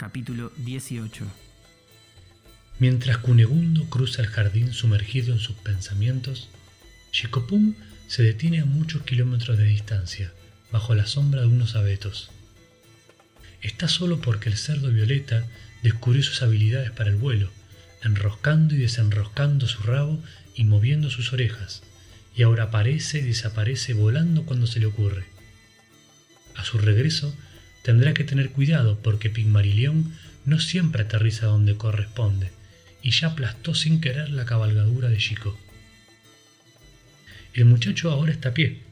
Capítulo 18 Mientras Cunegundo cruza el jardín sumergido en sus pensamientos, Chicopum se detiene a muchos kilómetros de distancia, bajo la sombra de unos abetos. Está solo porque el cerdo violeta descubrió sus habilidades para el vuelo, enroscando y desenroscando su rabo y moviendo sus orejas, y ahora aparece y desaparece volando cuando se le ocurre. A su regreso, tendrá que tener cuidado porque Pigmarilión no siempre aterriza donde corresponde, y ya aplastó sin querer la cabalgadura de Chico. El muchacho ahora está a pie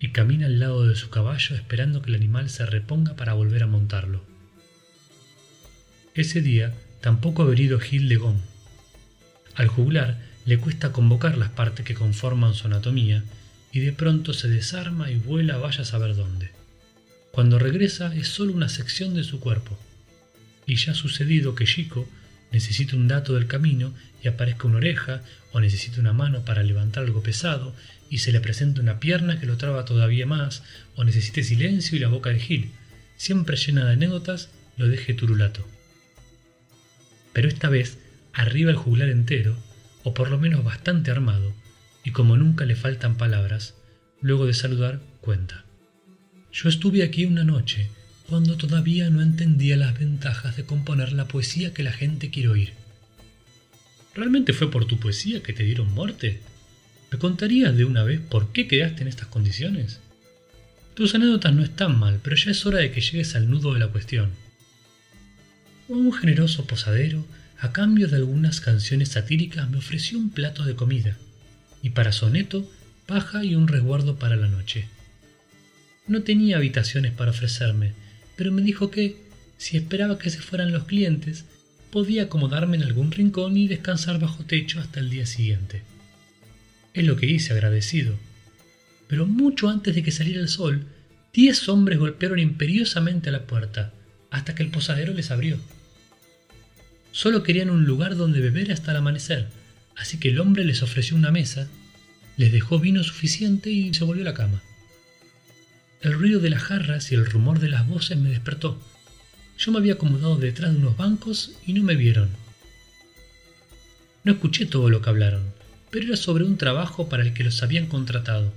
y camina al lado de su caballo esperando que el animal se reponga para volver a montarlo. Ese día tampoco ha venido Gil de Gón. Al juglar le cuesta convocar las partes que conforman su anatomía y de pronto se desarma y vuela vaya a saber dónde. Cuando regresa es solo una sección de su cuerpo. Y ya ha sucedido que Chico necesita un dato del camino y aparezca una oreja o necesita una mano para levantar algo pesado y se le presenta una pierna que lo traba todavía más o necesite silencio y la boca de Gil, siempre llena de anécdotas, lo deje turulato. Pero esta vez arriba el juglar entero, o por lo menos bastante armado, y como nunca le faltan palabras, luego de saludar cuenta. Yo estuve aquí una noche cuando todavía no entendía las ventajas de componer la poesía que la gente quiere oír. ¿Realmente fue por tu poesía que te dieron muerte? ¿Me contarías de una vez por qué quedaste en estas condiciones? Tus anécdotas no están mal, pero ya es hora de que llegues al nudo de la cuestión. Un generoso posadero, a cambio de algunas canciones satíricas, me ofreció un plato de comida, y para soneto, paja y un resguardo para la noche. No tenía habitaciones para ofrecerme, pero me dijo que, si esperaba que se fueran los clientes, podía acomodarme en algún rincón y descansar bajo techo hasta el día siguiente. Es lo que hice agradecido. Pero mucho antes de que saliera el sol, diez hombres golpearon imperiosamente a la puerta, hasta que el posadero les abrió. Solo querían un lugar donde beber hasta el amanecer, así que el hombre les ofreció una mesa, les dejó vino suficiente y se volvió a la cama. El ruido de las jarras y el rumor de las voces me despertó. Yo me había acomodado detrás de unos bancos y no me vieron. No escuché todo lo que hablaron, pero era sobre un trabajo para el que los habían contratado.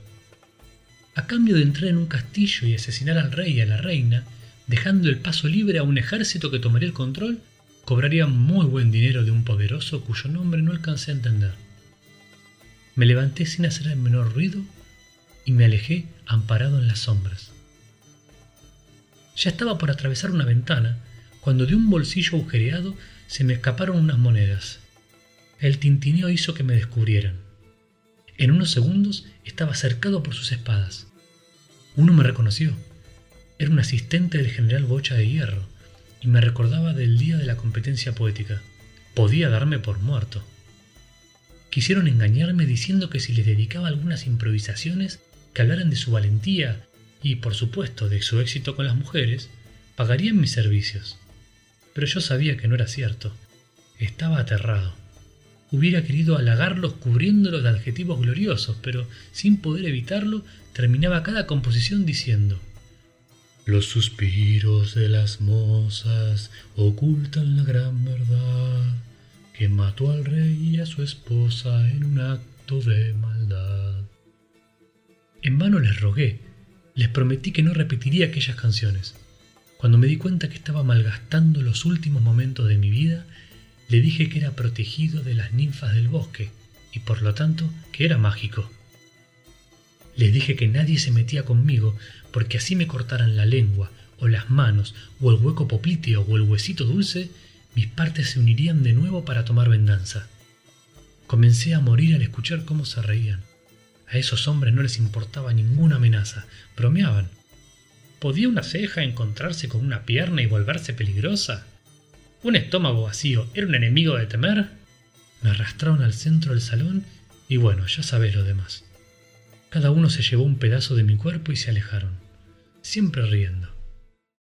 A cambio de entrar en un castillo y asesinar al rey y a la reina, dejando el paso libre a un ejército que tomaría el control, cobraría muy buen dinero de un poderoso cuyo nombre no alcancé a entender. Me levanté sin hacer el menor ruido y me alejé amparado en las sombras. Ya estaba por atravesar una ventana cuando de un bolsillo agujereado se me escaparon unas monedas. El tintineo hizo que me descubrieran. En unos segundos estaba cercado por sus espadas. Uno me reconoció. Era un asistente del general Bocha de Hierro y me recordaba del día de la competencia poética. Podía darme por muerto. Quisieron engañarme diciendo que si les dedicaba algunas improvisaciones que hablaran de su valentía y, por supuesto, de su éxito con las mujeres, pagarían mis servicios. Pero yo sabía que no era cierto. Estaba aterrado. Hubiera querido halagarlos cubriéndolos de adjetivos gloriosos, pero sin poder evitarlo, terminaba cada composición diciendo Los suspiros de las mozas ocultan la gran verdad que mató al rey y a su esposa en un acto de maldad. En vano les rogué, les prometí que no repetiría aquellas canciones. Cuando me di cuenta que estaba malgastando los últimos momentos de mi vida, le dije que era protegido de las ninfas del bosque y por lo tanto que era mágico. Les dije que nadie se metía conmigo porque así me cortaran la lengua o las manos o el hueco popliteo o el huesito dulce, mis partes se unirían de nuevo para tomar venganza. Comencé a morir al escuchar cómo se reían. A esos hombres no les importaba ninguna amenaza, bromeaban. ¿Podía una ceja encontrarse con una pierna y volverse peligrosa? ¿Un estómago vacío era un enemigo de temer? Me arrastraron al centro del salón y bueno, ya sabes lo demás. Cada uno se llevó un pedazo de mi cuerpo y se alejaron, siempre riendo.